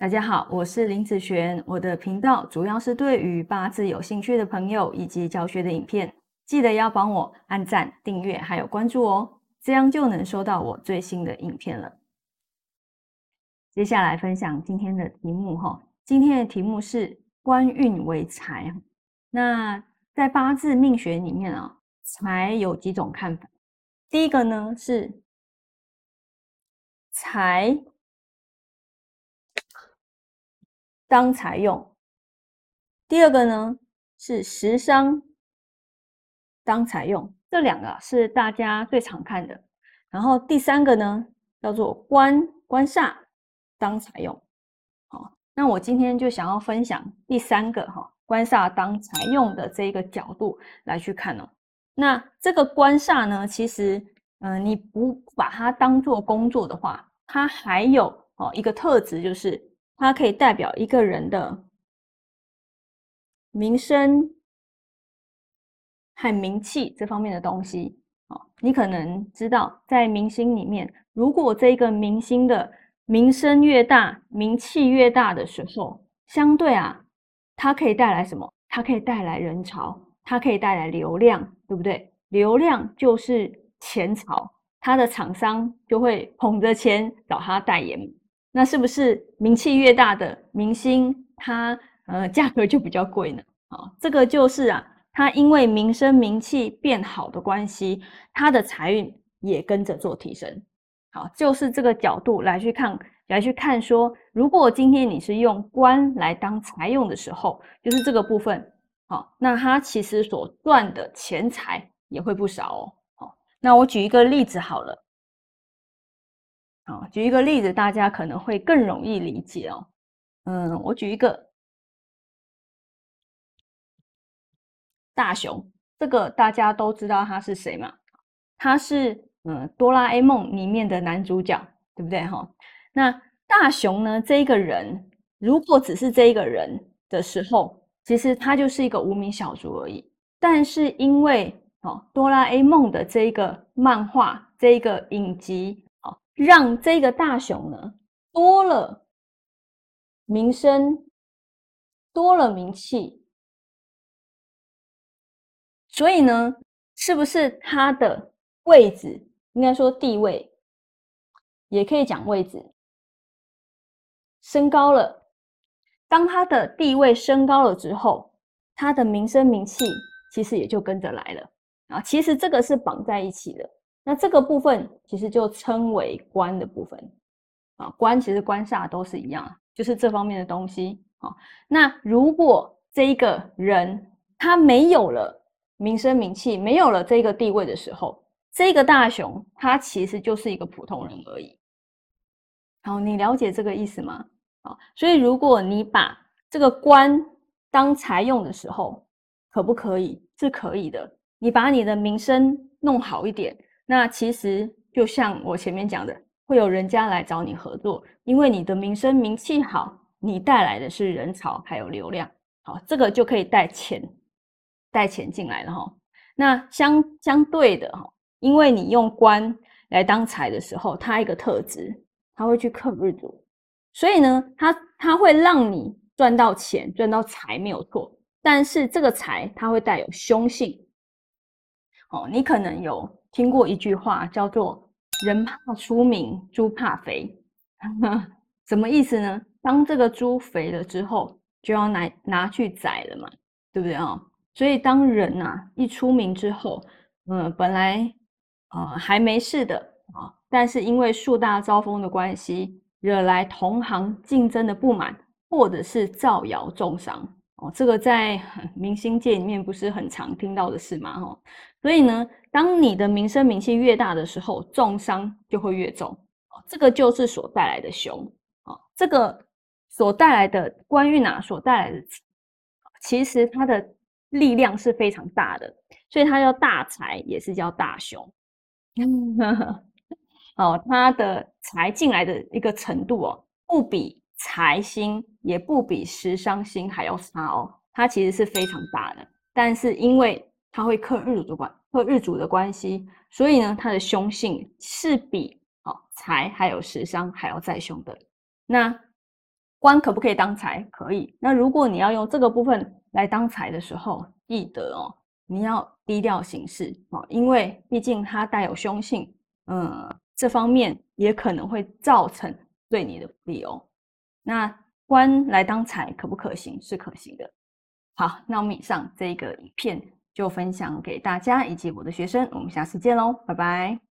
大家好，我是林子璇。我的频道主要是对于八字有兴趣的朋友以及教学的影片，记得要帮我按赞、订阅还有关注哦，这样就能收到我最新的影片了。接下来分享今天的题目哈，今天的题目是官运为财。那在八字命学里面啊，财有几种看法？第一个呢是财。当财用，第二个呢是食伤当财用，这两个是大家最常看的。然后第三个呢叫做官官煞当财用。好，那我今天就想要分享第三个哈，官煞当财用的这一个角度来去看哦。那这个官煞呢，其实嗯，你不把它当做工作的话，它还有哦一个特质就是。它可以代表一个人的名声和名气这方面的东西哦，你可能知道，在明星里面，如果这个明星的名声越大、名气越大的时候，相对啊，它可以带来什么？它可以带来人潮，它可以带来流量，对不对？流量就是钱潮，它的厂商就会捧着钱找他代言。那是不是名气越大的明星，他呃价格就比较贵呢？啊，这个就是啊，他因为名声名气变好的关系，他的财运也跟着做提升。好，就是这个角度来去看，来去看说，如果今天你是用官来当财用的时候，就是这个部分，好，那他其实所赚的钱财也会不少哦。好，那我举一个例子好了。好，举一个例子，大家可能会更容易理解哦。嗯，我举一个大雄，这个大家都知道他是谁嘛？他是嗯哆啦 A 梦里面的男主角，对不对哈？那大雄呢，这一个人，如果只是这一个人的时候，其实他就是一个无名小卒而已。但是因为哦哆啦 A 梦的这一个漫画，这一个影集。让这个大雄呢多了名声，多了名气，所以呢，是不是他的位置应该说地位，也可以讲位置升高了？当他的地位升高了之后，他的名声名气其实也就跟着来了啊。其实这个是绑在一起的。那这个部分其实就称为官的部分啊，官其实官煞都是一样，就是这方面的东西啊。那如果这一个人他没有了名声名气，没有了这个地位的时候，这个大雄他其实就是一个普通人而已。好，你了解这个意思吗？啊，所以如果你把这个官当财用的时候，可不可以？是可以的。你把你的名声弄好一点。那其实就像我前面讲的，会有人家来找你合作，因为你的名声名气好，你带来的是人潮还有流量，好，这个就可以带钱，带钱进来了哈。那相相对的哈，因为你用官来当财的时候，它一个特质，它会去克日主，所以呢，它它会让你赚到钱，赚到财没有错，但是这个财它会带有凶性，哦，你可能有。听过一句话叫做“人怕出名，猪怕肥”，什么意思呢？当这个猪肥了之后，就要拿拿去宰了嘛，对不对啊？所以当人呐一出名之后，嗯，本来啊还没事的啊，但是因为树大招风的关系，惹来同行竞争的不满，或者是造谣重伤哦，这个在明星界里面不是很常听到的事嘛，哈。所以呢，当你的名声名气越大的时候，重伤就会越重哦这个就是所带来的凶啊，这个所带来的官运啊，所带来的，其实它的力量是非常大的，所以它叫大财，也是叫大凶。哦，它的财进来的一个程度哦，不比财星，也不比食伤星还要差哦，它其实是非常大的，但是因为它会克日主的关，克日主的关系，所以呢，它的凶性是比哦财还有食伤还要再凶的。那官可不可以当财？可以。那如果你要用这个部分来当财的时候，记得哦，你要低调行事哦，因为毕竟它带有凶性，嗯，这方面也可能会造成对你的不利哦。那官来当财可不可行？是可行的。好，那我们以上这个影片就分享给大家以及我的学生，我们下次见喽，拜拜。